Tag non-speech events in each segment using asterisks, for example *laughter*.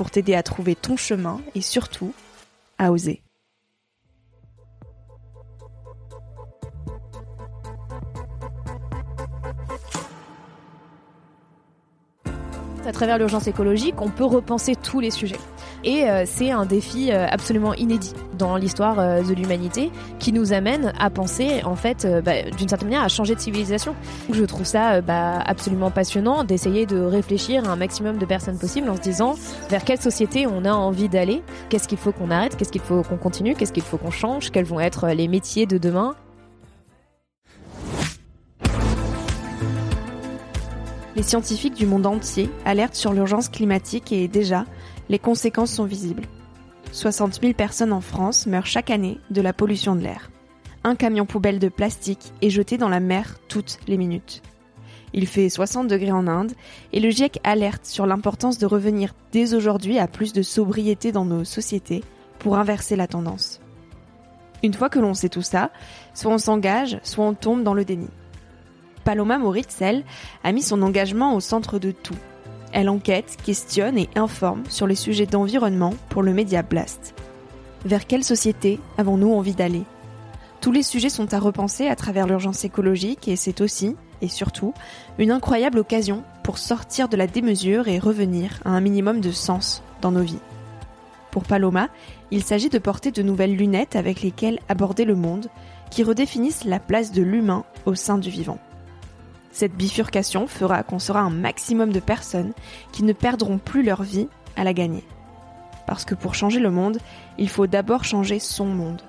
pour t'aider à trouver ton chemin et surtout à oser. À travers l'urgence écologique, on peut repenser tous les sujets. Et euh, c'est un défi euh, absolument inédit dans l'histoire euh, de l'humanité qui nous amène à penser, en fait, bah, d'une certaine manière, à changer de civilisation. Je trouve ça bah, absolument passionnant d'essayer de réfléchir à un maximum de personnes possibles en se disant vers quelle société on a envie d'aller, qu'est-ce qu'il faut qu'on arrête, qu'est-ce qu'il faut qu'on continue, qu'est-ce qu'il faut qu'on change, quels vont être les métiers de demain. Les scientifiques du monde entier alertent sur l'urgence climatique et déjà, les conséquences sont visibles. 60 000 personnes en France meurent chaque année de la pollution de l'air. Un camion poubelle de plastique est jeté dans la mer toutes les minutes. Il fait 60 degrés en Inde et le GIEC alerte sur l'importance de revenir dès aujourd'hui à plus de sobriété dans nos sociétés pour inverser la tendance. Une fois que l'on sait tout ça, soit on s'engage, soit on tombe dans le déni. Paloma Moritz, elle, a mis son engagement au centre de tout elle enquête, questionne et informe sur les sujets d'environnement pour le média Blast. Vers quelle société avons-nous envie d'aller? Tous les sujets sont à repenser à travers l'urgence écologique et c'est aussi, et surtout, une incroyable occasion pour sortir de la démesure et revenir à un minimum de sens dans nos vies. Pour Paloma, il s'agit de porter de nouvelles lunettes avec lesquelles aborder le monde, qui redéfinissent la place de l'humain au sein du vivant. Cette bifurcation fera qu'on sera un maximum de personnes qui ne perdront plus leur vie à la gagner. Parce que pour changer le monde, il faut d'abord changer son monde.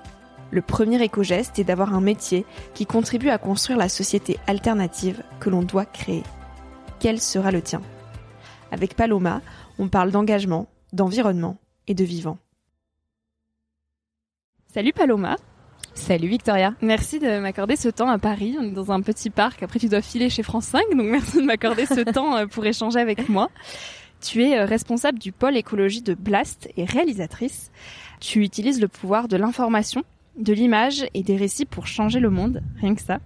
Le premier éco-geste est d'avoir un métier qui contribue à construire la société alternative que l'on doit créer. Quel sera le tien? Avec Paloma, on parle d'engagement, d'environnement et de vivant. Salut Paloma Salut Victoria. Merci de m'accorder ce temps à Paris. On est dans un petit parc. Après, tu dois filer chez France 5. Donc, merci de m'accorder ce *laughs* temps euh, pour échanger avec moi. Tu es euh, responsable du pôle écologie de Blast et réalisatrice. Tu utilises le pouvoir de l'information, de l'image et des récits pour changer le monde. Rien que ça.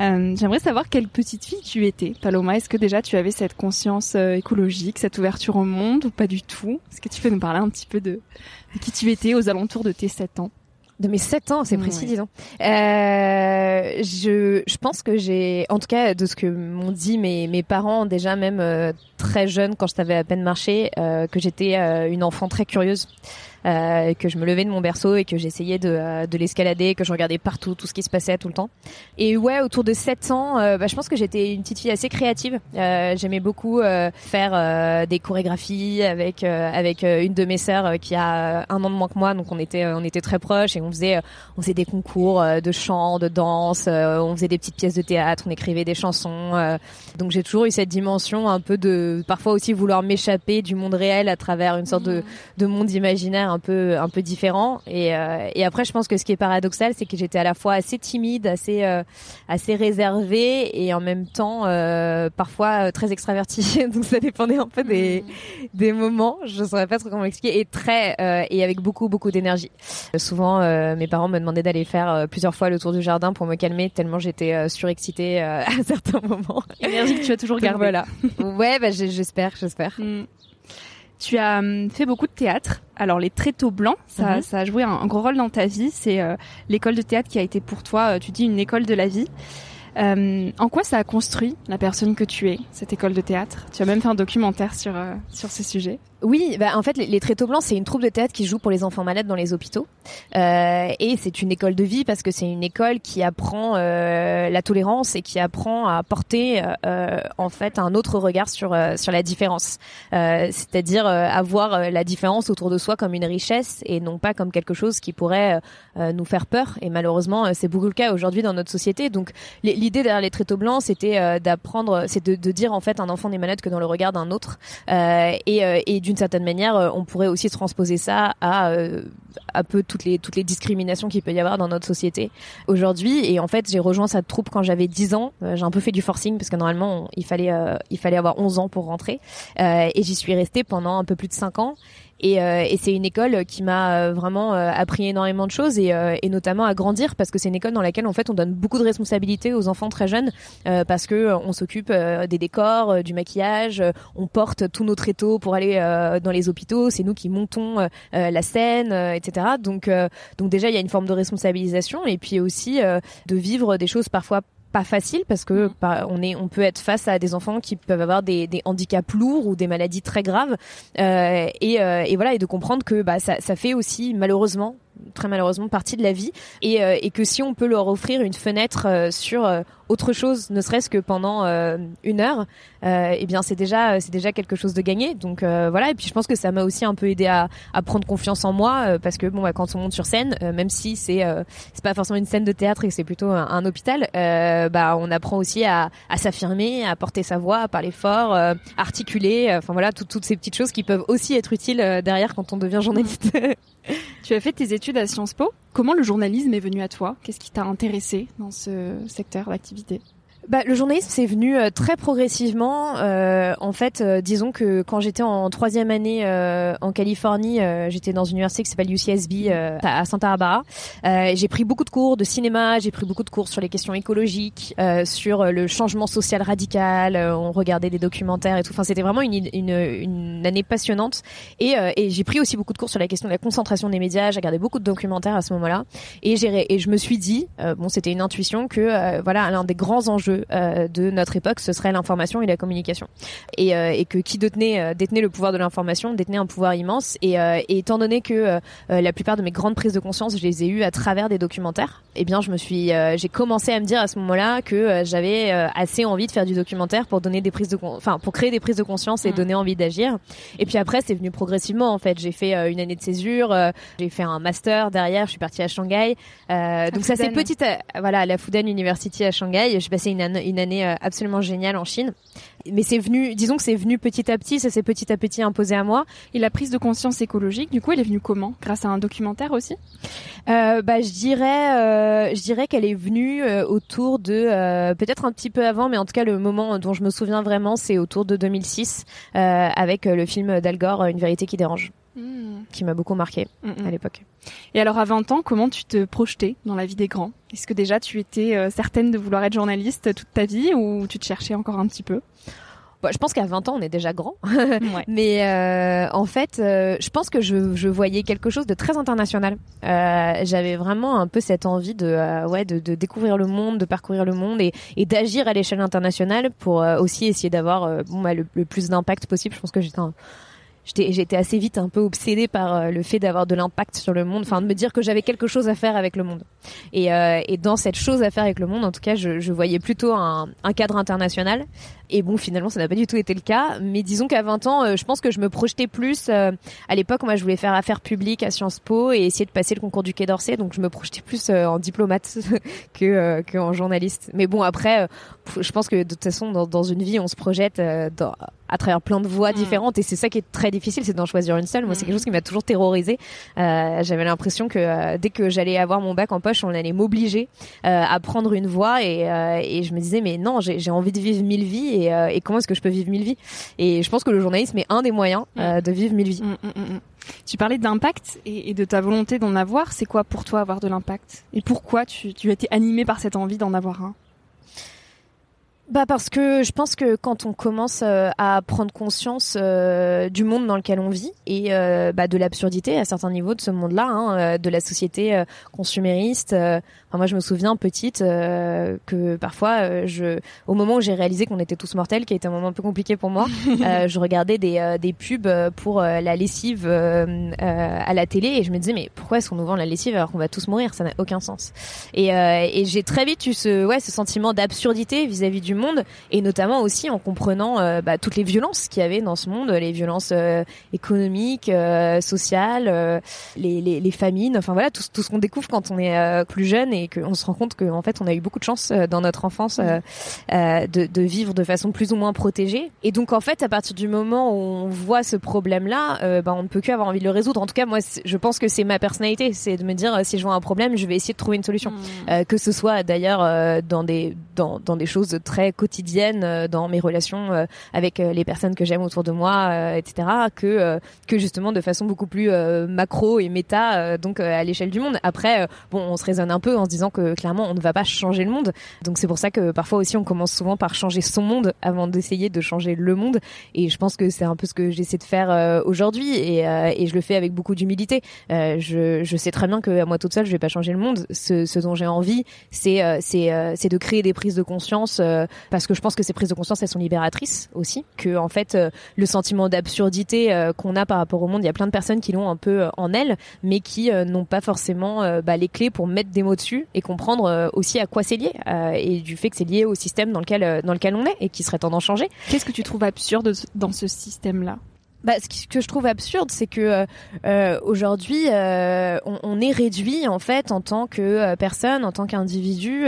Euh, J'aimerais savoir quelle petite fille tu étais, Paloma. Est-ce que déjà tu avais cette conscience euh, écologique, cette ouverture au monde ou pas du tout? Est-ce que tu peux nous parler un petit peu de, de qui tu étais aux alentours de tes 7 ans? De mes 7 ans, c'est précis, disons. Euh, je, je pense que j'ai, en tout cas, de ce que m'ont dit mes, mes parents, déjà même euh, très jeune, quand je savais à peine marcher, euh, que j'étais euh, une enfant très curieuse. Euh, que je me levais de mon berceau et que j'essayais de, euh, de l'escalader, que je regardais partout tout ce qui se passait tout le temps. Et ouais, autour de 7 ans, euh, bah, je pense que j'étais une petite fille assez créative. Euh, J'aimais beaucoup faire des chorégraphies avec avec une de mes sœurs qui a un an de moins que moi, donc on était on était très proches et on faisait on faisait des concours de chant, de danse, on faisait des petites pièces de théâtre, on écrivait des chansons. donc j'ai toujours eu cette dimension un peu de parfois aussi vouloir m'échapper du monde réel à travers une sorte de, de monde imaginaire un peu un peu différent. Et, euh, et après, je pense que ce qui est paradoxal, c'est que j'étais à la fois assez timide, assez euh, assez réservée et en même temps euh, parfois très extravertie. *laughs* Donc ça dépendait un peu des mmh. des moments. Je saurais pas trop comment expliquer. Et très et avec beaucoup beaucoup d'énergie. souvent, mes parents me demandaient d'aller faire plusieurs fois le tour du jardin pour me calmer tellement j'étais surexcitée *laughs* à certains moments. Énergie que tu as toujours gardée. Voilà. ouais, bah, j'espère, j'espère. Mmh. Tu as hum, fait beaucoup de théâtre. Alors les tréteaux blancs, ça, mhm. ça a joué un, gros rôle dans ta vie. C'est euh, l'école de théâtre qui a été pour toi, euh, tu dis, une école de la vie. Euh, en quoi ça a construit la personne que tu es, cette école de théâtre? Tu as même fait un documentaire sur, euh, sur ce sujet. Oui, bah en fait, les, Tréteaux Blancs, c'est une troupe de théâtre qui joue pour les enfants malades dans les hôpitaux. Euh, et c'est une école de vie parce que c'est une école qui apprend euh, la tolérance et qui apprend à porter euh, en fait un autre regard sur euh, sur la différence. C'est-à-dire avoir la différence autour de soi comme une richesse et non pas comme quelque chose qui pourrait nous faire peur. Et malheureusement, c'est beaucoup le cas aujourd'hui dans notre société. Donc l'idée derrière les tréteaux blancs, c'était euh, d'apprendre, c'est de, de, dire en fait un enfant n'est malade que dans le regard d'un autre. Euh, et, euh, et d'une certaine manière, on pourrait aussi transposer ça à un peu toutes les toutes les discriminations qu'il peut y avoir dans notre société aujourd'hui. Et en fait, j'ai rejoint cette troupe quand j'avais 10 ans. j'ai un peu fait du forcing parce que normalement, il fallait il fallait avoir 11 ans pour rentrer. et j'y suis restée pendant un peu plus de 5 ans. Et, euh, et c'est une école qui m'a euh, vraiment euh, appris énormément de choses et, et, notamment à grandir parce que c'est une école dans laquelle en fait on donne beaucoup de responsabilités aux enfants très jeunes parce que on s'occupe des décors, du maquillage, on porte tous nos tréteaux pour aller dans les hôpitaux, c'est nous qui montons la scène, etc. Donc donc déjà il y a une forme de responsabilisation et puis aussi de vivre des choses parfois pas facile parce que bah, on est on peut être face à des enfants qui peuvent avoir des, des handicaps lourds ou des maladies très graves. Euh, et, euh, et, voilà et de comprendre que bah, ça, ça fait aussi malheureusement très malheureusement partie de la vie. Et, euh, et que si on peut leur offrir une fenêtre sur autre chose, ne serait-ce que pendant une heure, eh bien c'est déjà c'est déjà quelque chose de gagné. Donc voilà. Et puis je pense que ça m'a aussi un peu aidé à, à prendre confiance en moi parce que bon, bah, quand on monte sur scène, même si c'est c'est pas forcément une scène de théâtre et que c'est plutôt un, hôpital, bah on apprend aussi à, à s'affirmer, à porter sa voix, à parler fort, articuler. Enfin voilà, toutes ces petites choses qui peuvent aussi être utiles derrière quand on devient journaliste. *laughs* tu as fait tes études à Sciences Po? Comment le journalisme est venu à toi? Qu'est-ce qui t'a intéressé dans ce secteur d'activité? Bah, le journalisme c'est venu euh, très progressivement. Euh, en fait, euh, disons que quand j'étais en troisième année en Californie, j'étais dans une université qui s'appelle UCSB à Santa Barbara. j'ai pris beaucoup de cours de cinéma, j'ai pris beaucoup de cours sur les questions écologiques, sur le changement social radical. on regardait des documentaires et tout. Enfin, c'était vraiment une, une, une, année passionnante. Et, et j'ai pris aussi beaucoup de cours sur la question de la concentration des médias. J'ai regardé beaucoup de documentaires à ce moment-là. Et et je me suis dit, bon, c'était une intuition que voilà l'un des grands enjeux euh, de notre époque, ce serait l'information et la communication. Et, euh, et que qui détenait, euh, détenait le pouvoir de l'information, détenait un pouvoir immense. Et, et étant donné que la plupart de mes grandes prises de conscience, je les ai eues à travers des documentaires, eh bien, je me suis, j'ai commencé à me dire à ce moment-là que j'avais assez envie de faire du documentaire pour donner des prises de, enfin, pour créer des prises de conscience et mmh. donner envie d'agir. Et puis après, c'est venu progressivement. En fait, j'ai fait une année de césure, j'ai fait un master derrière, je suis partie à Shanghai. donc ça c'est petite, voilà, la Fudan University à Shanghai. J'ai passé une, une année euh, absolument géniale en Chine. Mais c'est venu, disons que c'est venu petit à petit, ça s'est petit à petit imposé à moi. Et la prise de conscience écologique, du coup, elle est venue comment? Grâce à un documentaire aussi? Euh, Bah, je dirais, euh, je dirais qu'elle est venue autour de, peut-être un petit peu avant, mais en tout cas le moment dont je me souviens vraiment, c'est autour de 2006 avec le film d'Al Gore, Une vérité qui dérange. Hmm. qui m'a beaucoup marqué hmm, hmm. à l'époque. Et alors à 20 ans, comment tu te projetais dans la vie des grands? Est-ce que déjà tu étais euh, certaine de vouloir être journaliste toute ta vie ou tu te cherchais encore un petit peu? Je pense qu'à 20 ans, on est déjà grand. *laughs* Mais euh, en fait, euh, je pense que je, je, voyais quelque chose de très international. J'avais vraiment un peu cette envie de, ouais, de, de, découvrir le monde, de parcourir le monde et, et d'agir à l'échelle internationale pour aussi essayer d'avoir bon, bah, le, le, plus d'impact possible. Je pense que j'étais un j'étais assez vite un peu obsédée par euh, le fait d'avoir de l'impact sur le monde, enfin de me dire que j'avais quelque chose à faire avec le monde. Et, euh, et, dans cette chose à faire avec le monde, en tout cas, je, je voyais plutôt un, un, cadre international. Et bon, finalement, ça n'a pas du tout été le cas. Mais disons qu'à 20 ans, euh, je pense que je me projetais plus. à l'époque, moi, je voulais faire affaires publiques à Sciences Po et essayer de passer le concours du Quai d'Orsay. Donc, je me projetais plus en diplomate *laughs* que, que en journaliste. Mais bon, après, je pense que de toute façon, dans, dans une vie, on se projette dans, à travers plein de voies mm. différentes et c'est ça qui est très difficile c'est d'en choisir une seule moi c'est quelque mm. chose qui m'a toujours terrorisé euh, j'avais l'impression que euh, dès que j'allais avoir mon bac en poche on allait m'obliger euh, à prendre une voie et, euh, et je me disais mais non j'ai envie de vivre mille vies et, euh, et comment est-ce que je peux vivre mille vies. Et je pense que le journalisme est un des moyens mm. de vivre mille vies. Tu parlais d'impact et, et, de ta volonté d'en avoir. C'est quoi pour toi avoir de l'impact? Et pourquoi tu, tu as été animé par cette envie d'en avoir un? Bah parce que je pense que quand on commence euh, à prendre conscience euh, du monde dans lequel on vit et euh, bah, de l'absurdité à certains niveaux de ce monde-là, hein, de la société consumériste. Enfin, moi, je me souviens petite que parfois, je, au moment où j'ai réalisé qu'on était tous mortels, qui a été un moment un peu compliqué pour moi, *laughs* je regardais des, des pubs pour la lessive à la télé et je me disais mais pourquoi est-ce qu'on nous vend la lessive alors qu'on va tous mourir? Ça n'a aucun sens. Et, et j'ai très vite eu ce ouais ce sentiment d'absurdité vis-à-vis du monde et notamment aussi en comprenant euh, bah, toutes les violences qu'il y avait dans ce monde, les violences euh, économiques, euh, sociales, les, les, les, famines, enfin voilà tout, tout ce qu'on découvre quand on est plus jeune et qu'on se rend compte qu'en fait on a eu beaucoup de chance dans notre enfance de, de, vivre de façon plus ou moins protégée. Et donc en fait à partir du moment où on voit ce problème-là, bah, on ne peut que avoir envie de le résoudre. En tout cas moi je pense que c'est ma personnalité, c'est de me dire si je vois un problème, je vais essayer de trouver une solution. Mmh. que ce soit d'ailleurs dans des dans, dans des choses très quotidienne euh, dans mes relations euh, avec euh, les personnes que j'aime autour de moi, etc. que que justement de façon beaucoup plus macro et méta, donc à l'échelle du monde. Après, bon, on se raisonne un peu en se disant que clairement on ne va pas changer le monde. Donc c'est pour ça que parfois aussi on commence souvent par changer son monde avant d'essayer de changer le monde. Et je pense que c'est un peu ce que j'essaie de faire aujourd'hui et, et je le fais avec beaucoup d'humilité. je, je sais très bien que moi toute seule je vais pas changer le monde. Ce, ce dont j'ai envie, c'est c'est de créer des prises de conscience parce que je pense que ces prises de conscience elles sont libératrices aussi que en fait euh, le sentiment d'absurdité euh, qu'on a par rapport au monde il y a plein de personnes qui l'ont un peu euh, en elles mais qui n'ont pas forcément bah, les clés pour mettre des mots dessus et comprendre aussi à quoi c'est lié et du fait que c'est lié au système dans lequel dans lequel on est et qui serait temps d'en changer. Qu'est-ce que tu trouves absurde dans ce système là bah, ce que je trouve absurde, c'est que euh, euh aujourd'hui, euh, on, on, est réduit en fait en tant que euh, personne, en tant qu'individu,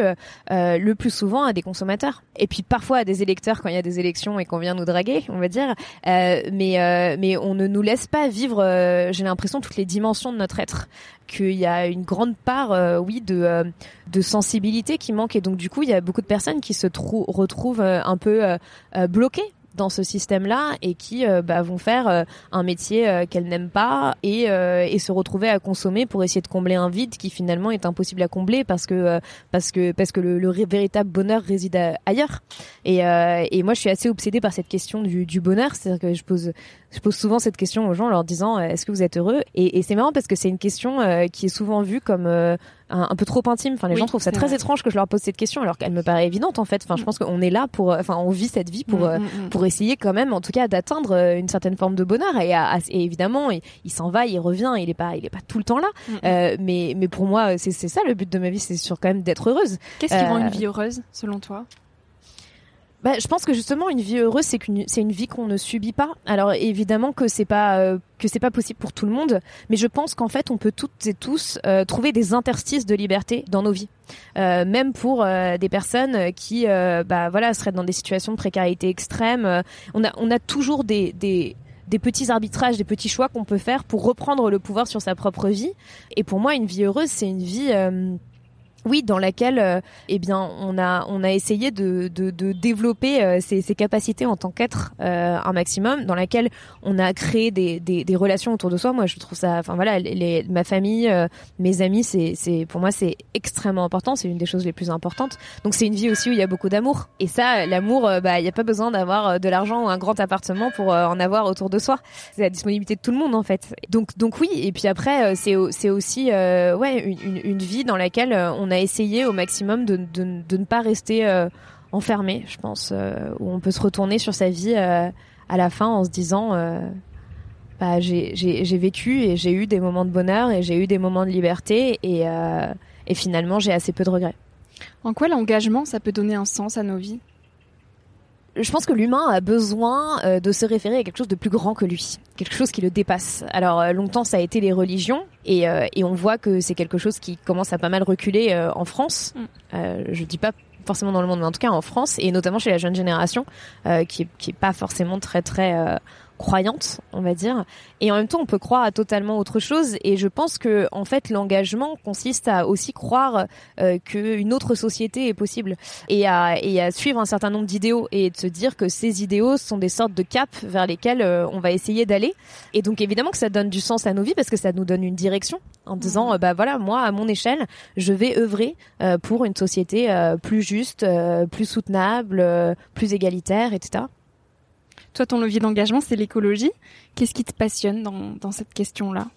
le plus souvent à des consommateurs. Et puis parfois à des électeurs quand il y a des élections et qu'on vient nous draguer, on va dire. mais mais on ne nous laisse pas vivre. J'ai l'impression toutes les dimensions de notre être. Qu'il y a une grande part, oui, de de sensibilité qui manque. Et donc du coup, il y a beaucoup de personnes qui se retrouvent un peu bloquées dans ce système-là et qui euh, bah, vont faire euh, un métier euh, qu'elles n'aiment pas et, et se retrouver à consommer pour essayer de combler un vide qui finalement est impossible à combler parce que parce que parce que le, le véritable bonheur réside ailleurs. Et, et moi, je suis assez obsédée par cette question du, du bonheur, c'est-à-dire que je pose je pose souvent cette question aux gens en leur disant est-ce que vous êtes heureux? Et, et c'est marrant parce que c'est une question qui est souvent vue comme un, peu trop intime. Enfin, les gens trouvent ça très étrange que je leur pose cette question alors qu'elle me paraît évidente en fait. Enfin, je mm. pense qu'on est là pour, enfin, on vit cette vie pour mm, mm, pour essayer quand même, en tout cas, d'atteindre euh, une certaine forme de bonheur. Et, évidemment, il, s'en va, il revient, il est pas, il est pas tout le temps là. Euh, mais mais pour moi, c'est ça le but de ma vie, c'est sur quand même d'être heureuse. Qu'est-ce qui rend une euh, vie heureuse selon toi? Bah, je pense que justement une vie heureuse c'est qu'une c'est une vie qu'on ne subit pas. Alors évidemment que c'est pas euh, que c'est pas possible pour tout le monde, mais je pense qu'en fait on peut toutes et tous euh, trouver des interstices de liberté dans nos vies. Euh, même pour des personnes qui bah voilà seraient dans des situations de précarité extrême, on a on a toujours des des des petits arbitrages, des petits choix qu'on peut faire pour reprendre le pouvoir sur sa propre vie. Et pour moi, une vie heureuse, c'est une vie oui, dans laquelle, euh, eh bien, on a on a essayé de de, de développer euh, ses, ses, capacités en tant qu'être euh, un maximum, dans laquelle on a créé des, des, des, relations autour de soi. Moi, je trouve ça, enfin voilà, les, ma famille, mes amis, c'est c'est pour moi c'est extrêmement important. C'est une des choses les plus importantes. Donc c'est une vie aussi où il y a beaucoup d'amour. Et ça, l'amour, bah il y a pas besoin d'avoir de l'argent ou un grand appartement pour en avoir autour de soi. C'est la disponibilité de tout le monde en fait. Donc donc oui. Et puis après, c'est c'est aussi ouais une, une, vie dans laquelle on a essayé au maximum de, de, ne pas rester euh, enfermé, je pense, euh, où on peut se retourner sur sa vie euh, à la fin en se disant bah, j'ai vécu et j'ai eu des moments de bonheur et j'ai eu des moments de liberté et, et finalement j'ai assez peu de regrets. En quoi l'engagement, ça peut donner un sens à nos vies? Je pense que l'humain a besoin euh, de se référer à quelque chose de plus grand que lui, quelque chose qui le dépasse. Alors euh, longtemps ça a été les religions et, euh, et on voit que c'est quelque chose qui commence à pas mal reculer en France. Mm. je dis pas forcément dans le monde, mais en tout cas en France et notamment chez la jeune génération qui, qui est pas forcément très très croyante, on va dire. Et en même temps, on peut croire à totalement autre chose. Et je pense que, en fait, l'engagement consiste à aussi croire euh, qu'une autre société est possible et à, et à suivre un certain nombre d'idéaux et de se dire que ces idéaux sont des sortes de caps vers lesquels euh, on va essayer d'aller. Et donc, évidemment que ça donne du sens à nos vies parce que ça nous donne une direction en disant, mmh. euh, bah voilà, moi, à mon échelle, je vais œuvrer euh, pour une société plus juste, plus soutenable, plus égalitaire, etc. Toi, ton levier d'engagement, c'est l'écologie. Qu'est-ce qui te passionne dans, dans cette question-là?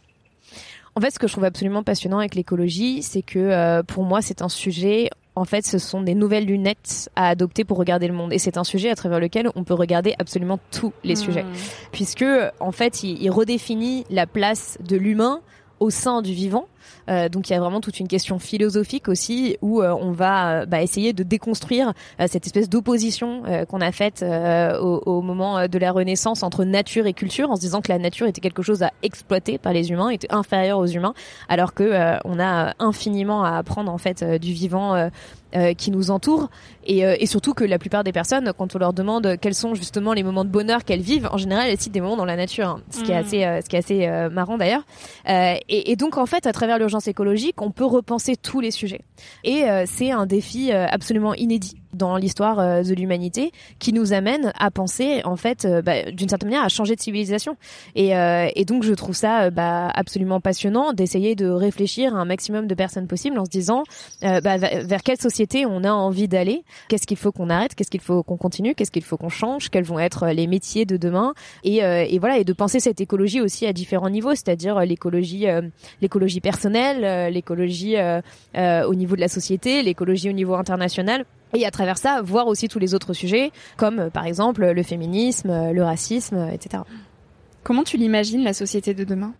En fait, ce que je trouve absolument passionnant avec l'écologie, c'est que euh, pour moi, c'est un sujet en fait, ce sont des nouvelles lunettes à adopter pour regarder le monde. Et c'est un sujet à travers lequel on peut regarder absolument tous les sujets. Hmm. Puisque, en fait, il, il redéfinit la place de l'humain au sein du vivant. Euh, donc il y a vraiment toute une question philosophique aussi où euh, on va euh, bah, essayer de déconstruire cette espèce d'opposition qu'on a faite au, moment de la Renaissance entre nature et culture, en se disant que la nature était quelque chose à exploiter par les humains, était inférieure aux humains, alors que on a infiniment à apprendre en fait du vivant euh, qui nous entourent et, euh, et, surtout que la plupart des personnes, quand on leur demande quels sont justement les moments de bonheur qu'elles vivent, en général elles citent des moments dans la nature, hein, ce qui est mm. assez, euh, ce qui est assez marrant d'ailleurs. Et, et, donc en fait, à travers l'urgence écologique, on peut repenser tous les sujets. Et c'est un défi absolument inédit dans l'histoire euh, de l'humanité qui nous amène à penser en fait euh, bah, d'une certaine manière à changer de civilisation. Et, euh, et donc je trouve ça bah, absolument passionnant d'essayer de réfléchir à un maximum de personnes possibles en se disant bah, vers quelle société on a envie d'aller qu'est-ce qu'il faut qu'on arrête qu'est-ce qu'il faut qu'on continue qu'est-ce qu'il faut qu'on change quels vont être les métiers de demain. Et, et voilà et de penser cette écologie aussi à différents niveaux c'est-à-dire l'écologie l'écologie personnelle l'écologie au niveau de la société l'écologie au niveau international et à travers ça voir aussi tous les autres sujets comme euh, par exemple le féminisme, euh, le racisme, euh, etc. Comment tu l'imagines la société de demain?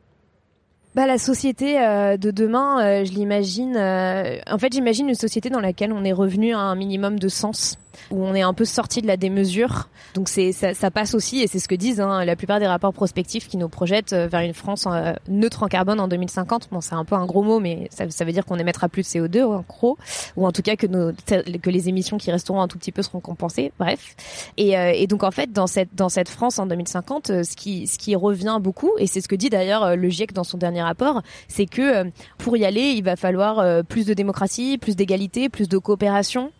Bah la société de demain, je l'imagine. en fait, j'imagine une société dans laquelle on est revenu à un minimum de sens où on est un peu sorti de la démesure. Donc c'est ça, passe aussi, et c'est ce que disent hein, la plupart des rapports prospectifs qui nous projettent euh, vers une France euh, neutre en carbone en 2050. Bon, c'est un peu un gros mot, mais ça, ça veut dire qu'on émettra plus de CO2 en gros, ou en tout cas que, nos, que les émissions qui resteront un tout petit peu seront compensées. Bref, et, euh, et donc en fait dans cette dans cette France en 2050, ce qui ce qui revient beaucoup, et c'est ce que dit d'ailleurs le GIEC dans son dernier rapport, c'est que pour y aller, il va falloir plus de démocratie, plus d'égalité, plus de coopération,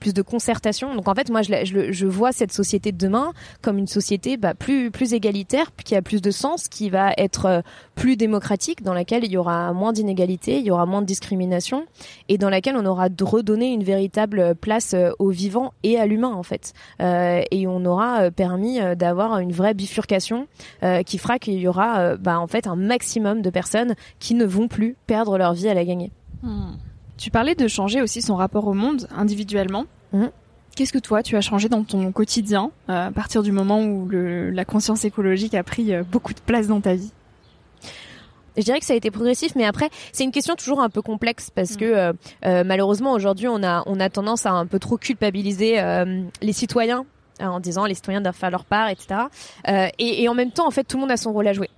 plus de concertation donc en fait, moi, je, je, je, vois cette société de demain comme une société bah, plus plus égalitaire, qui a plus de sens, qui va être euh, plus démocratique, dans laquelle il y aura moins d'inégalités, il y aura moins de discrimination, et dans laquelle on aura redonné une véritable place euh, au vivant et à l'humain en fait, euh, et on aura permis d'avoir une vraie bifurcation qui fera qu'il y aura bah, en fait un maximum de personnes qui ne vont plus perdre leur vie à la gagner. Hmm. Tu parlais de changer aussi son rapport au monde individuellement. Mmh. Qu'est-ce que toi, tu as changé dans ton quotidien euh, à partir du moment où le, la conscience écologique a pris euh, beaucoup de place dans ta vie? Je dirais que ça a été progressif, mais après c'est une question toujours un peu complexe parce que mm. euh, malheureusement aujourd'hui on a on a tendance à un peu trop culpabiliser les citoyens en disant les citoyens doivent faire leur part, etc. Et, et, en même temps en fait tout le monde a son rôle à jouer.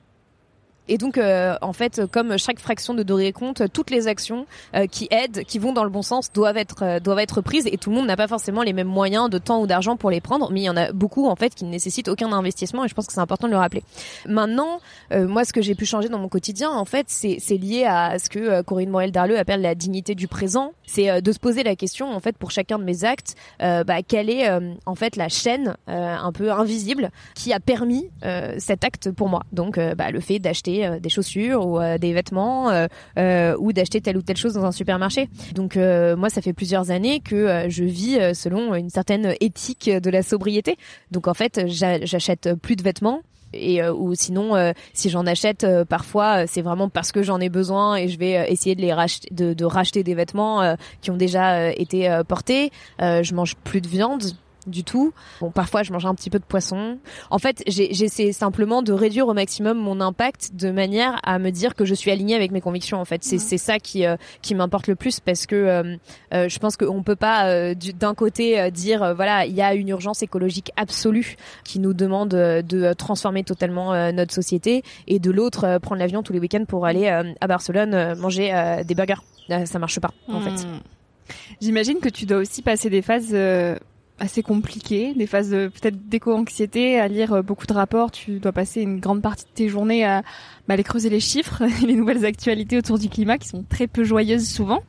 Et donc, euh, en fait, comme chaque fraction de Doré compte, toutes les actions euh, qui aident, qui vont dans le bon sens, doivent être euh, doivent être prises. Et tout le monde n'a pas forcément les mêmes moyens de temps ou d'argent pour les prendre, mais il y en a beaucoup en fait qui ne nécessitent aucun investissement. Et je pense que c'est important de le rappeler. Maintenant, moi, ce que j'ai pu changer dans mon quotidien, en fait, c'est lié à ce que Corinne Morel Darleux appelle la dignité du présent. C'est de se poser la question, en fait, pour chacun de mes actes, bah, quelle est en fait la chaîne un peu invisible qui a permis cet acte pour moi. Donc, bah, le fait d'acheter euh, des chaussures ou euh, des vêtements euh, ou d'acheter telle ou telle chose dans un supermarché. Donc moi, ça fait plusieurs années que je vis selon une certaine éthique de la sobriété. Donc en fait, j'achète plus de vêtements et ou sinon si j'en achète parfois c'est vraiment parce que j'en ai besoin et je vais essayer de les de racheter des vêtements qui ont déjà été portés je mange plus de viande du tout. Bon, parfois je mange un petit peu de poisson. En fait, j'essaie simplement de réduire au maximum mon impact de manière à me dire que je suis alignée avec mes convictions. En fait, c'est ça qui euh, qui m'importe le plus parce que euh, euh, je pense qu'on peut pas d'un côté dire voilà il y a une urgence écologique absolue qui nous demande de transformer totalement notre société et de l'autre prendre l'avion tous les week-ends pour aller à Barcelone manger des burgers. ça marche pas en fait. Hmm. J'imagine que tu dois aussi passer des phases assez compliquées, des phases peut-être d'éco-anxiété, à lire beaucoup de rapports. Tu dois passer une grande partie de tes journées à bah, aller creuser les chiffres, *laughs* les nouvelles actualités autour du climat qui sont très peu joyeuses souvent.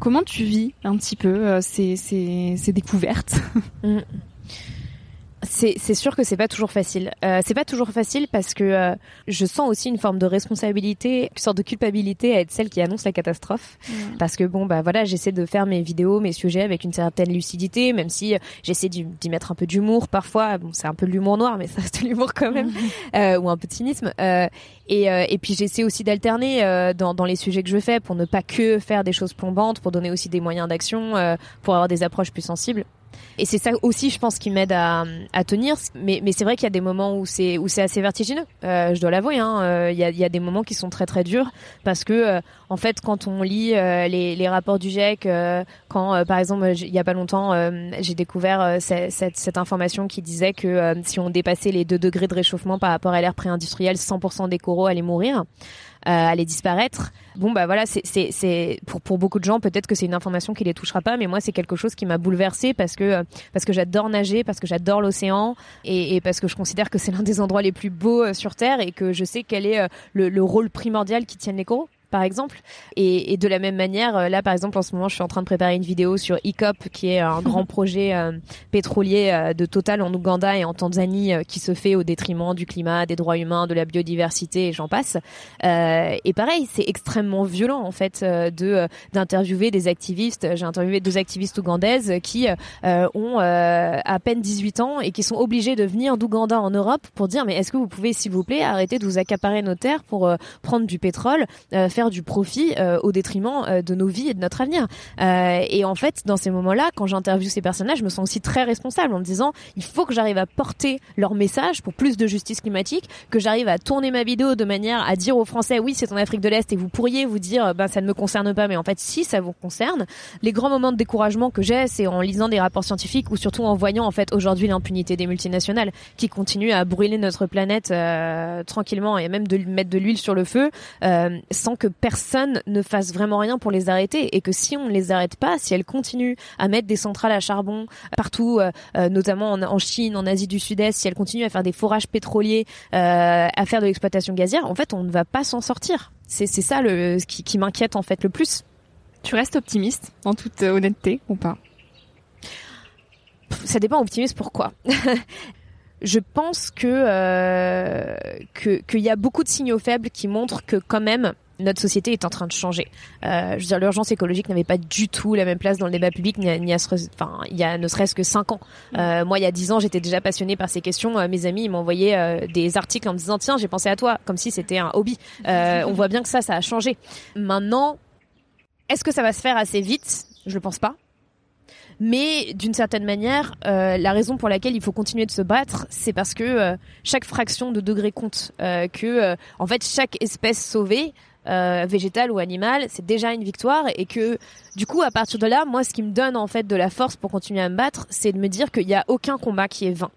Comment tu vis un petit peu euh, ces, ces, ces découvertes? Mm c'est sûr que c'est pas toujours facile. Euh, c'est pas toujours facile parce que euh, je sens aussi une forme de responsabilité, une sorte de culpabilité à être celle qui annonce la catastrophe. Mmh. Parce que bon bah voilà, j'essaie de faire mes vidéos, mes sujets avec une certaine lucidité, même si euh, j'essaie d'y mettre un peu d'humour parfois. Bon, c'est un peu de l'humour noir, mais *laughs* ça reste de l'humour quand même, mmh. euh, ou un peu de cynisme. Euh, et, et puis j'essaie aussi d'alterner dans, dans les sujets que je fais pour ne pas que faire des choses plombantes, pour donner aussi des moyens d'action, pour avoir des approches plus sensibles. Et c'est ça aussi, je pense, qui m'aide à, tenir. Mais, c'est vrai qu'il y a des moments où c'est assez vertigineux. Euh, je dois l'avouer. Hein. Euh, il, y a, des moments qui sont très très durs parce que euh, en fait, quand on lit les, rapports du GIEC, quand par exemple il y a pas longtemps, j'ai découvert cette, cette, cette, information qui disait que si on dépassait les 2 degrés de réchauffement par rapport à l'ère pré-industrielle, 100% des coraux allaient mourir. Euh, aller disparaître. Bon bah voilà, c'est pour pour beaucoup de gens peut-être que c'est une information qui les touchera pas, mais moi c'est quelque chose qui m'a bouleversée parce que parce que j'adore nager, parce que j'adore l'océan et, et, parce que je considère que c'est l'un des endroits les plus beaux euh, sur terre et que je sais quel est euh, le, le rôle primordial qui tiennent les coraux par exemple. Et, et, de la même manière, euh, là par exemple en ce moment, je suis en train de préparer une vidéo sur ICOP, qui est un grand *laughs* projet euh, pétrolier euh, de Total en Ouganda et en Tanzanie qui se fait au détriment du climat, des droits humains, de la biodiversité et j'en passe. et pareil, c'est extrêmement violent en fait de d'interviewer des activistes. J'ai interviewé deux activistes ougandaises qui ont à peine 18 ans et qui sont obligés de venir d'Ouganda en Europe pour dire mais est-ce que vous pouvez s'il vous plaît arrêter de vous accaparer nos terres pour prendre du pétrole, faire du profit euh, au détriment euh, de nos vies et de notre avenir. Euh, et en fait, dans ces moments-là, quand j'interviewe ces personnages, je me sens aussi très responsable en me disant il faut que j'arrive à porter leur message pour plus de justice climatique, que j'arrive à tourner ma vidéo de manière à dire aux Français oui c'est en Afrique de l'Est et vous pourriez vous dire ben ça ne me concerne pas, mais en fait si ça vous concerne. Les grands moments de découragement que j'ai, c'est en lisant des rapports scientifiques ou surtout en voyant en fait aujourd'hui l'impunité des multinationales qui continuent à brûler notre planète euh, tranquillement et même de mettre de l'huile sur le feu euh, sans que personne ne fasse vraiment rien pour les arrêter et que si on ne les arrête pas, si elles continuent à mettre des centrales à charbon partout, euh, euh, notamment en, Chine, en Asie du Sud-Est, si elles continuent à faire des forages pétroliers, euh, à faire de l'exploitation gazière, en fait, on ne va pas s'en sortir. C'est ça le, qui, qui m'inquiète en fait le plus. Tu restes optimiste, en toute honnêteté, ou pas? Ça dépend optimiste pourquoi? *laughs* je pense que euh, qu'il y a beaucoup de signaux faibles qui montrent que quand même notre société est en train de changer. Euh, je veux dire, l'urgence écologique n'avait pas du tout la même place dans le débat public, ni, ni enfin, il y a ne serait-ce que cinq ans. Euh, moi, il y a dix ans, j'étais déjà passionnée par ces questions. Euh, mes amis, ils m'envoyaient euh, des articles en me disant tiens, j'ai pensé à toi, comme si c'était un hobby. Euh, on voit bien que ça, ça a changé. Maintenant, est-ce que ça va se faire assez vite? Je ne pense pas. Mais d'une certaine manière, euh, la raison pour laquelle il faut continuer de se battre, c'est parce que euh, chaque fraction de degré compte. Euh, que en fait, chaque espèce sauvée, végétale ou animale, c'est déjà une victoire et que du coup, à partir de là, moi, ce qui me donne en fait de la force pour continuer à me battre, c'est de me dire qu'il n'y a aucun combat qui est vain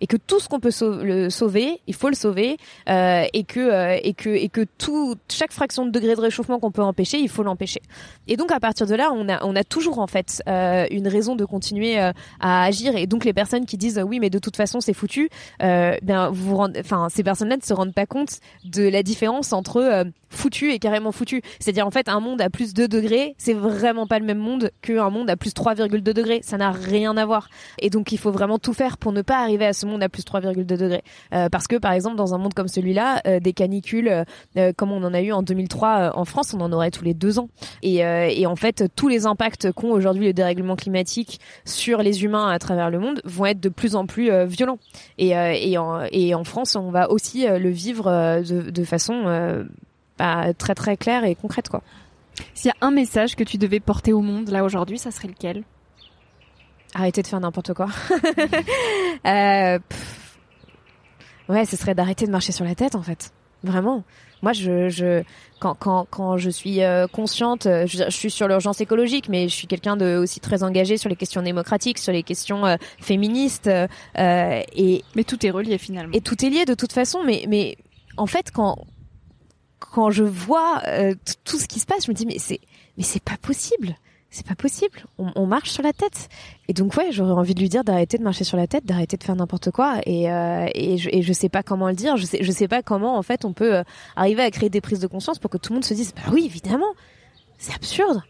et que tout ce qu'on peut sauver, il faut le sauver, euh, et que euh, et que et que tout chaque fraction de degré de réchauffement qu'on peut empêcher, il faut l'empêcher. Et donc à partir de là, on a on a toujours en fait euh, une raison de continuer euh, à agir. Et donc les personnes qui disent oui, mais de toute façon c'est foutu, euh, bien vous, vous rendez, enfin ces personnes-là ne se rendent pas compte de la différence entre foutu et carrément foutu. C'est-à-dire en fait un monde à plus 2 degrés, c'est vraiment pas le même monde qu'un monde à plus 3,2 degrés. Ça n'a rien à voir. Et donc il faut vraiment tout faire pour ne pas arriver à ce monde à plus 3,2 degrés. Euh, parce que par exemple dans un monde comme celui-là, euh, des canicules euh, comme on en a eu en 2003 en France, on en aurait tous les deux ans. Et, et en fait tous les impacts qu'ont aujourd'hui le dérèglement climatique sur les humains à travers le monde vont être de plus en plus violents. Et, et, en, et en France, on va aussi le vivre de, de façon bah, très très claire et concrète quoi. S'il y a un message que tu devais porter au monde là aujourd'hui, ça serait lequel? Arrêter de faire n'importe quoi. *laughs* euh, ouais, ce serait d'arrêter de marcher sur la tête en fait. Vraiment. Moi, je, je quand, quand, quand je suis euh, consciente, euh, je, suis sur l'urgence écologique, mais je suis quelqu'un de aussi très engagé sur les questions démocratiques, sur les questions euh, féministes. et mais tout est relié finalement. Et tout est lié de toute façon. Mais mais en fait, quand quand je vois tout ce qui se passe, je me dis mais c'est mais c'est pas possible c'est pas possible. On, marche sur la tête. Et donc ouais, j'aurais envie de lui dire d'arrêter de marcher sur la tête, d'arrêter de faire n'importe quoi. Et, euh, et, je, et je sais pas comment le dire. Je sais, je sais pas comment en fait on peut euh, arriver à créer des prises de conscience pour que tout le monde se dise bah oui évidemment, c'est absurde.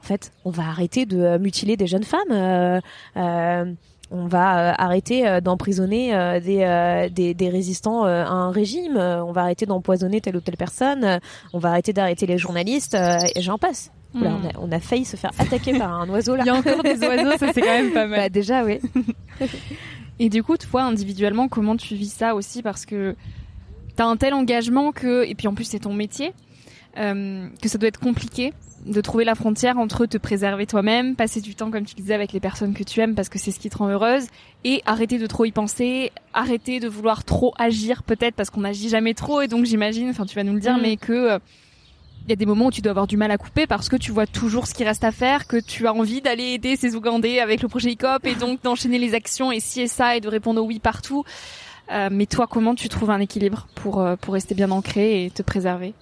En fait, on va arrêter de euh, mutiler des jeunes femmes. Euh, euh on va arrêter d'emprisonner des, des, des, résistants à un régime. on va arrêter d'empoisonner telle ou telle personne. On va arrêter d'arrêter les journalistes. et j'en passe. Hmm. on, a, failli se faire attaquer par un oiseau là. Il y a encore des oiseaux, ça c'est quand même pas *laughs* mal. Bah, déjà, oui. *laughs* Et du coup, toi, individuellement, comment tu vis ça aussi? Parce que t'as un tel engagement que, et puis en plus c'est ton métier, euh, que ça doit être compliqué de trouver la frontière entre te préserver toi-même, passer du temps comme tu disais avec les personnes que tu aimes parce que c'est ce qui te rend heureuse, et arrêter de trop y penser, arrêter de vouloir trop agir peut-être parce qu'on n'agit jamais trop et donc j'imagine, enfin tu vas nous le dire, hmm. mais que euh, il y a des moments où tu dois avoir du mal à couper parce que tu vois toujours ce qui reste à faire, que tu as envie d'aller aider ces Ougandais avec le projet ICOP et donc d'enchaîner les actions et ci et ça et de répondre au oui partout. Euh, mais toi, comment tu trouves un équilibre pour euh, pour rester bien ancré et te préserver?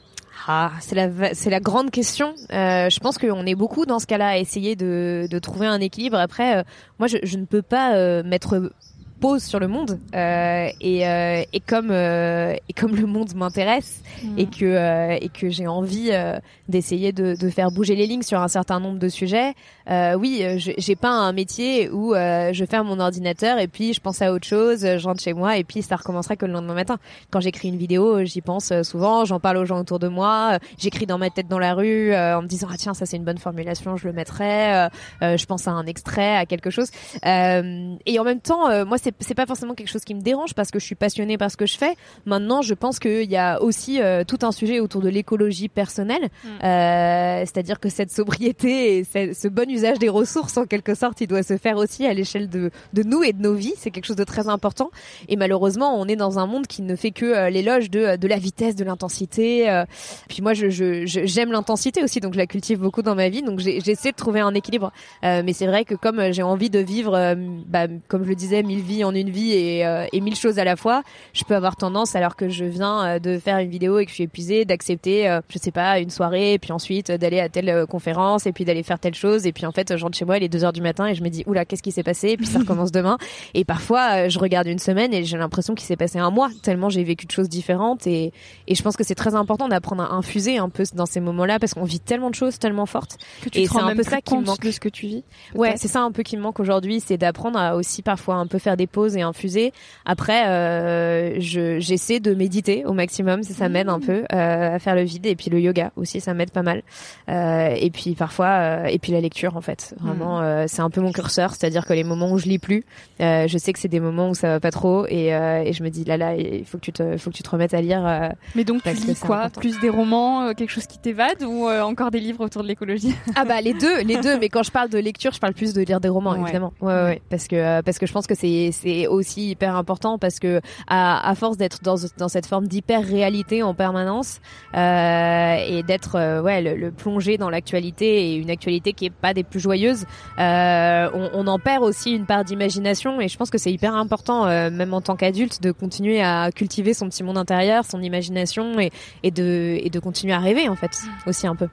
Ah, c'est la c'est la grande question. Euh, je pense qu'on est beaucoup dans ce cas-là à essayer de, de trouver un équilibre. Après, euh, moi, je, je, ne peux pas euh, mettre pose sur le monde euh, et, euh, et comme euh, et comme le monde m'intéresse mm. et que euh, et que j'ai envie euh, d'essayer de, de, faire bouger les lignes sur un certain nombre de sujets oui j'ai pas un métier où je ferme mon ordinateur et puis je pense à autre chose je rentre chez moi et puis ça recommencera que le lendemain matin quand j'écris une vidéo j'y pense souvent j'en parle aux gens autour de moi j'écris dans ma tête dans la rue en me disant ah tiens ça c'est une bonne formulation je le mettrai je pense à un extrait à quelque chose et en même temps moi c'est c'est pas forcément quelque chose qui me dérange parce que je suis passionnée par ce que je fais. Maintenant, je pense qu'il y a aussi euh, tout un sujet autour de l'écologie personnelle, mm. euh, c'est-à-dire que cette sobriété et ce bon usage des ressources, en quelque sorte, il doit se faire aussi à l'échelle de, de nous et de nos vies. C'est quelque chose de très important. Et malheureusement, on est dans un monde qui ne fait que euh, l'éloge de, de la vitesse, de l'intensité. Euh. Puis moi, je, j'aime l'intensité aussi, donc je la cultive beaucoup dans ma vie. Donc j'essaie de trouver un équilibre. mais c'est vrai que comme j'ai envie de vivre, bah, comme je le disais, mille vies en une vie et, euh, mille choses à la fois, je peux avoir tendance, alors que je viens euh, de faire une vidéo et que je suis épuisée, d'accepter, euh, je sais pas, une soirée, et puis ensuite d'aller à telle conférence, et puis d'aller faire telle chose, et puis en fait, je rentre chez moi, il est 2 heures du matin, et je me dis, oula, qu'est-ce qui s'est passé, et puis ça recommence demain. Et parfois, je regarde une semaine et j'ai l'impression qu'il s'est passé un mois, tellement j'ai vécu de choses différentes, et, et je pense que c'est très important d'apprendre à infuser un peu dans ces moments-là, parce qu'on vit tellement de choses tellement fortes. Que tu et c'est un peu ça qui me manque. de ce que tu vis. Ouais, c'est ça un peu qui me manque aujourd'hui, c'est d'apprendre à aussi parfois un peu faire des pauses et infuser. Après, euh, j'essaie de méditer au maximum, ça, ça m'aide un peu euh, à faire le vide et puis le yoga aussi, ça m'aide pas mal. Euh, et puis parfois, euh, et puis la lecture en fait. Vraiment, mm. euh, c'est un peu mon curseur, c'est-à-dire que les moments où je lis plus, euh, je sais que c'est des moments où ça va pas trop et, et je me dis là là, il faut que tu te, faut que tu te remettes à lire. Mais donc tu lis quoi Plus des romans, quelque chose qui t'évade ou encore des livres autour de l'écologie *laughs* Ah bah les deux, les deux. Mais quand je parle de lecture, je parle plus de lire des romans évidemment. Ouais, ouais, parce que parce que je pense que c'est c'est aussi hyper important parce que à, à force d'être dans, dans cette forme d'hyper réalité en permanence euh, et d'être euh, ouais le, le, plongé dans l'actualité et une actualité qui est pas des plus joyeuses, euh, on, on, en perd aussi une part d'imagination et je pense que c'est hyper important euh, même en tant qu'adulte de continuer à cultiver son petit monde intérieur, son imagination et, et de et de continuer à rêver en fait aussi un peu.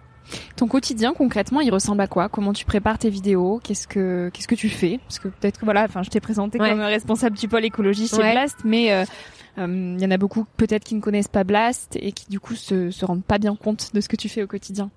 Ton quotidien concrètement, il ressemble à quoi? Comment tu prépares tes vidéos? Qu'est-ce que qu'est-ce que tu fais? Parce que peut-être que voilà, enfin, je t'ai présenté comme responsable du pôle écologie chez Blast, mais euh, il y en a beaucoup peut-être qui ne connaissent pas Blast et qui du coup se se rendent pas bien compte de ce que tu fais au quotidien.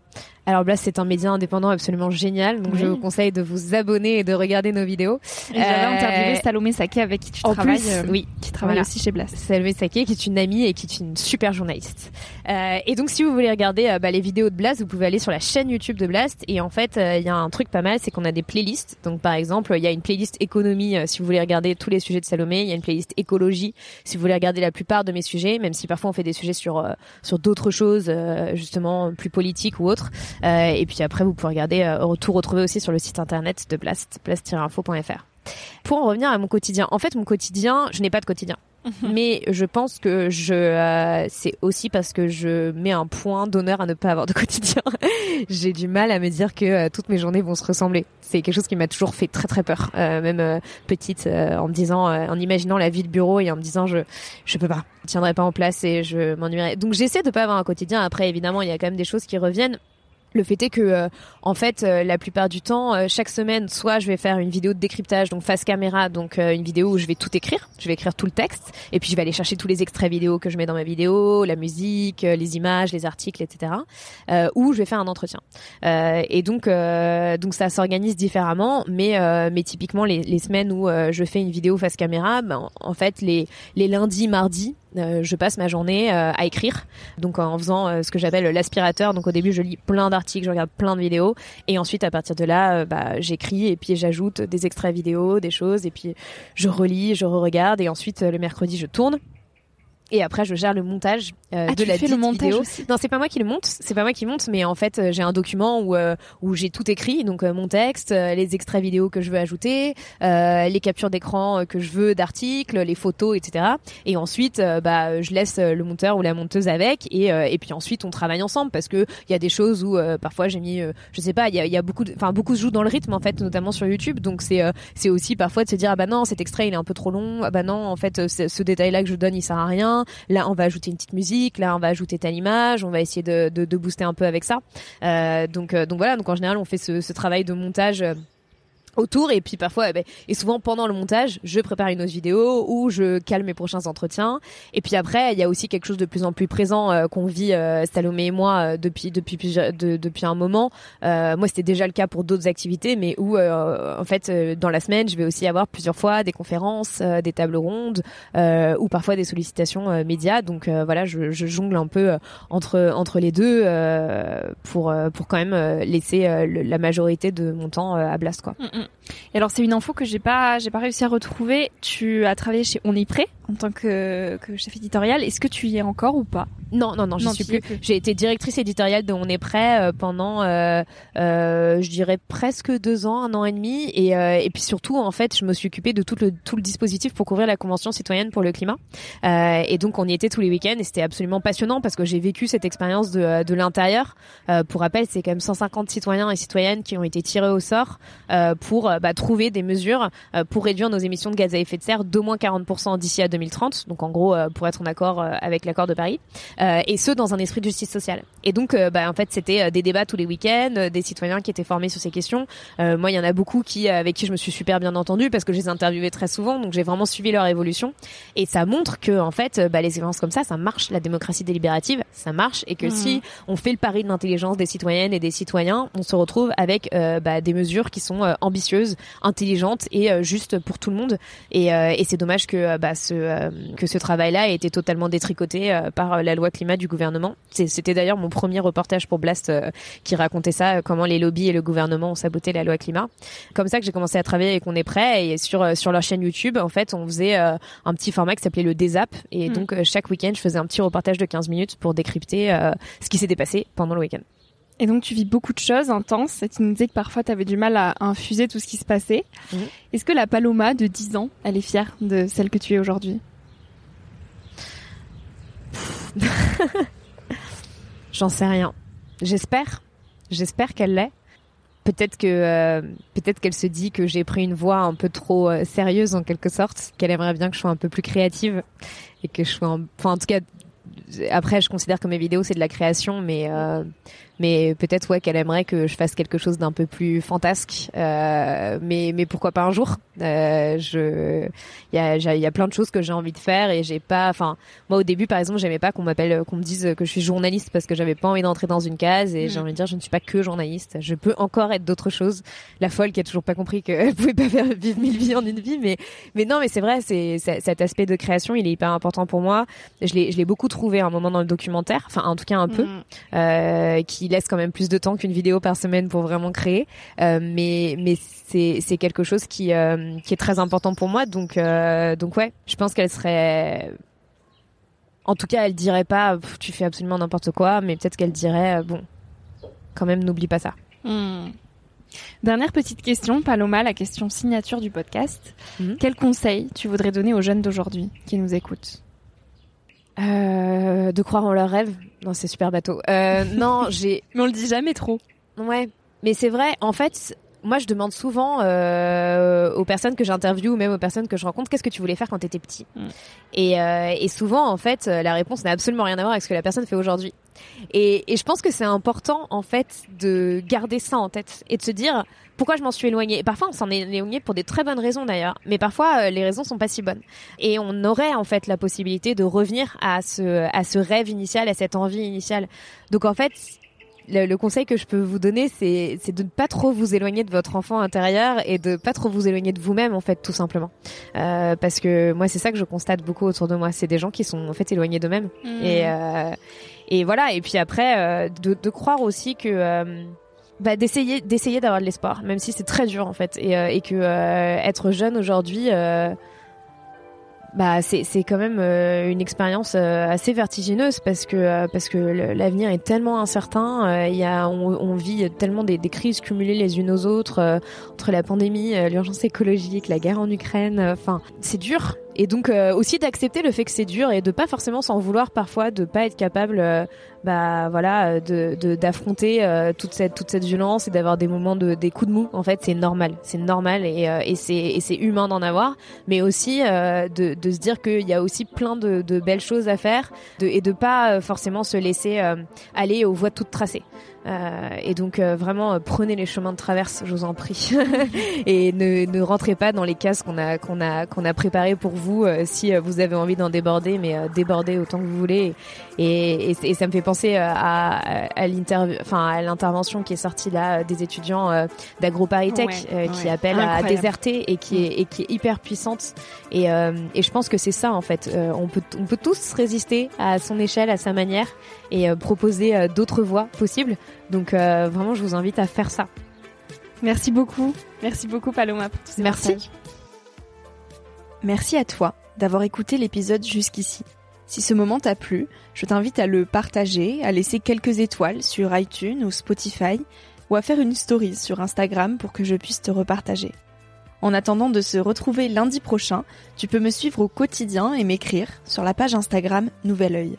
Alors Blast, c'est un média indépendant absolument génial, donc je vous conseille de vous abonner et de regarder nos vidéos. Et j'avais euh, interviewé Salomé Saké avec qui tu en travailles. Plus, euh, oui, qui travaille aussi chez Blast. Salomé Saké qui est une amie et qui est une super journaliste. Euh, et donc si vous voulez regarder euh, bah, les vidéos de Blast, vous pouvez aller sur la chaîne YouTube de Blast. Et en fait, il y a un truc pas mal, c'est qu'on a des playlists. Donc par exemple, il y a une playlist économie si vous voulez regarder tous les sujets de Salomé. Il y a une playlist écologie si vous voulez regarder la plupart de mes sujets, même si parfois on fait des sujets sur sur d'autres choses, justement plus politiques ou autres. et puis après, vous pouvez regarder, euh, tout retrouver aussi sur le site internet de Blast, blast-info.fr. Pour en revenir à mon quotidien, en fait, mon quotidien, je n'ai pas de quotidien. Mhm. Mais je pense que je, euh, c'est aussi parce que je mets un point d'honneur à ne pas avoir de *laughs* quotidien. J'ai du mal à me dire que euh, toutes mes journées vont se ressembler. C'est quelque chose qui m'a toujours fait très très peur, euh, même petite, en me disant, en imaginant la vie de bureau et en me disant je je peux pas, je tiendrai pas en place et je m'ennuierai. Donc j'essaie de pas avoir un quotidien. Après évidemment il y a quand même des choses qui reviennent. Le fait est que, euh, en fait, euh, la plupart du temps, euh, chaque semaine, soit je vais faire une vidéo de décryptage, donc face caméra, donc une vidéo où je vais tout écrire, je vais écrire tout le texte, et puis je vais aller chercher tous les extraits vidéo que je mets dans ma vidéo, la musique, les images, les articles, etc. ou je vais faire un entretien. et donc, donc ça s'organise différemment, mais mais typiquement les, les semaines où je fais une vidéo face caméra, ben, en fait les les lundis, mardis, euh, je passe ma journée euh, à écrire, donc en faisant euh, ce que j'appelle l'aspirateur. Donc au début, je lis plein d'articles, je regarde plein de vidéos, et ensuite à partir de là, bah, j'écris et puis j'ajoute des extraits vidéo, des choses, et puis je relis, je re-regarde, et ensuite le mercredi, je tourne. Et après, je gère le montage euh, ah, de la vidéo. Aussi. Non, c'est pas moi qui le monte, c'est pas moi qui monte, mais en fait, euh, j'ai un document où euh, où j'ai tout écrit, donc mon texte, les extraits vidéo que je veux ajouter, les captures d'écran que je veux d'articles, les photos, etc. Et ensuite, bah, je laisse le monteur ou la monteuse avec, et et puis ensuite, on travaille ensemble parce que il y a des choses où parfois j'ai mis, je sais pas, il y a, y a beaucoup, enfin beaucoup se joue dans le rythme en fait, notamment sur YouTube, donc c'est c'est aussi parfois de se dire ah bah non, cet extrait il est un peu trop long, ah bah non, en fait, ce détail là que je donne il sert à rien Là, on va ajouter une petite musique. Là, on va ajouter telle image. On va essayer de, booster un peu avec ça. Euh, donc, euh, donc voilà. Donc en général, on fait ce, ce travail de montage. Euh, autour. Et puis parfois eh ben, et souvent pendant le montage je prépare une autre vidéo ou je calme mes prochains entretiens. Et puis après il y a aussi quelque chose de plus en plus présent euh, qu'on vit euh, Salomé et moi euh, depuis depuis de, depuis un moment. Moi c'était déjà le cas pour d'autres activités mais où en fait dans la semaine je vais aussi avoir plusieurs fois des conférences des tables rondes ou parfois des sollicitations médias. Donc voilà je, je, jongle un peu entre entre les deux pour pour quand même laisser la majorité de mon temps à Blast quoi. Mm, mm. Et alors c'est une info que j'ai pas j'ai pas réussi à retrouver. Tu as travaillé chez On est prêt en tant que, que chef éditorial. Est-ce que tu y es encore ou pas? Non non non, je suis plus. J'ai été directrice éditoriale de On est prêt euh, pendant euh, euh, je dirais presque deux ans, un an et demi et euh, et puis surtout en fait je me suis occupée de tout le tout le dispositif pour couvrir la convention citoyenne pour le climat. Euh, et donc on y était tous les week-ends et c'était absolument passionnant parce que j'ai vécu cette expérience de de l'intérieur. pour rappel, c'est quand même 150 citoyens et citoyennes qui ont été tirés au sort pour bah, trouver des mesures euh, pour réduire nos émissions de gaz à effet de serre d'au moins 40% d'ici à 2030. Donc en gros, euh, pour être en accord euh, avec l'accord de Paris, et ce dans un esprit de justice sociale. Et donc, bah, en fait, c'était des débats tous les week-ends, des citoyens qui étaient formés sur ces questions. moi, il y en a beaucoup qui avec qui je me suis super bien entendue parce que je les interviewais très souvent, donc j'ai vraiment suivi leur évolution. Et ça montre que en fait, bah, les événements comme ça, ça marche. La démocratie délibérative, ça marche, et que mmh. si on fait le pari de l'intelligence des citoyennes et des citoyens, on se retrouve avec bah, des mesures qui sont ambitieuses intelligente et euh, juste pour tout le monde. Et, euh, et c'est dommage que euh, bah, ce que ce travail-là ait été totalement détricoté par la loi climat du gouvernement. C'était d'ailleurs mon premier reportage pour Blast qui racontait ça, comment les lobbies et le gouvernement ont saboté la loi climat. Comme ça que j'ai commencé à travailler et qu'on est prêt. Et sur sur leur chaîne YouTube, en fait, on faisait un petit format qui s'appelait le Désap. Et mm. donc chaque week-end, je faisais un petit reportage de 15 minutes pour décrypter ce qui s'était passé pendant le week-end. Et donc tu vis beaucoup de choses intenses. Et tu nous disais que parfois tu avais du mal à infuser tout ce qui se passait. Est-ce que la Paloma de 10 ans, elle est fière de celle que tu es aujourd'hui? *laughs* J'en sais rien. J'espère. J'espère qu'elle l'est. Peut-être que euh, peut-être qu'elle se dit que j'ai pris une voie un peu trop euh, sérieuse en quelque sorte, qu'elle aimerait bien que je sois un peu plus créative et que je sois enfin en tout cas après je considère que mes vidéos c'est de la création mais euh, mais peut-être ouais qu'elle aimerait que je fasse quelque chose d'un peu plus fantasque. Euh, mais mais pourquoi pas un jour? Euh, je il y a il y a plein de choses que j'ai envie de faire et j'ai pas enfin moi au début par exemple j'aimais pas qu'on m'appelle qu'on me dise que je suis journaliste parce que j'avais pas envie d'entrer dans une case et j'ai mm. envie de dire je ne suis pas que journaliste. Je peux encore être d'autres choses. La folle qui a toujours pas compris qu'elle *laughs* pouvait pas faire vivre mille vies en une vie mais mais non mais c'est vrai c'est cet aspect de création il est hyper important pour moi. Je l'ai je l'ai beaucoup trouvé à un moment dans le documentaire enfin en tout cas un peu mm. euh, qui laisse quand même plus de temps qu'une vidéo par semaine pour vraiment créer. Euh, mais mais c'est c'est quelque chose qui euh, qui est très important pour moi. Donc euh, donc ouais, je pense qu'elle serait en tout cas, elle dirait pas tu fais absolument n'importe quoi, mais peut-être qu'elle dirait bon, quand même n'oublie pas ça. Hmm. Dernière petite question, Paloma, la question signature du podcast. Mhm. Quel conseil tu voudrais donner aux jeunes d'aujourd'hui qui nous écoutent? Euh, de croire en leurs rêves. Non, c'est super bateau. Euh, *laughs* non, j'ai. Mais on le dit jamais trop. Ouais. Mais c'est vrai. En fait, moi, je demande souvent euh, aux personnes que j'interviewe ou même aux personnes que je rencontre, qu'est-ce que tu voulais faire quand t'étais petit? Mm. et, euh, et souvent, en fait, euh, la réponse n'a absolument rien à voir avec ce que la personne fait aujourd'hui. Et, et je pense que c'est important, en fait, de garder ça en tête et de se dire pourquoi je m'en suis éloignée. Et parfois, on s'en est éloigné pour des très bonnes raisons d'ailleurs, mais parfois euh, les raisons sont pas si bonnes. Et on aurait en fait la possibilité de revenir à ce à ce rêve initial, à cette envie initiale. Donc en fait, le, le conseil que je peux vous donner, c'est de ne pas trop vous éloigner de votre enfant intérieur et de pas trop vous éloigner de vous-même en fait, tout simplement. Euh, parce que moi, c'est ça que je constate beaucoup autour de moi. C'est des gens qui sont en fait éloignés d'eux-mêmes. Et euh, et voilà. Et puis après, euh, de, croire aussi que euh, bah, d'essayer d'avoir de l'espoir, même si c'est très dur en fait, et, euh, et que être jeune aujourd'hui. Bah c'est quand même une expérience assez vertigineuse parce que parce que l'avenir est tellement incertain il y a on, vit tellement des, des crises cumulées les unes aux autres entre la pandémie l'urgence écologique la guerre en Ukraine enfin c'est dur et donc euh, aussi d'accepter le fait que c'est dur et de pas forcément s'en vouloir parfois de pas être capable euh, bah voilà euh, de d'affronter euh, toute cette toute cette violence et d'avoir des moments de des coups de mou. En fait c'est normal. C'est normal et euh, et c'est c'est humain d'en avoir. Mais aussi de de se dire qu'il y a aussi plein de de belles choses à faire de et de pas forcément se laisser aller aux voies toutes tracées euh, et donc euh, vraiment euh, prenez les chemins de traverse, je vous en prie, *laughs* et ne, ne rentrez pas dans les cases qu'on a qu'on a qu'on a préparées pour vous si vous avez envie d'en déborder, mais débordez autant que vous voulez. Et, et, et ça me fait penser à, à l'interview, enfin à l'intervention qui est sortie là des étudiants d'AgroParisTech Ouais, qui ouais. appellent à déserter et qui est et qui est hyper puissante. Et, et je pense que c'est ça en fait. On peut on peut tous résister à son échelle, à sa manière, et proposer d'autres voies possibles. Donc euh, vraiment, je vous invite à faire ça. Merci beaucoup. Merci beaucoup Paloma pour tous ces Merci. Merci à toi d'avoir écouté l'épisode jusqu'ici. Si ce moment t'a plu, je t'invite à le partager, à laisser quelques étoiles sur iTunes ou Spotify, ou à faire une story sur Instagram pour que je puisse te repartager. En attendant de se retrouver lundi prochain, tu peux me suivre au quotidien et m'écrire sur la page Instagram Nouvel Oeil.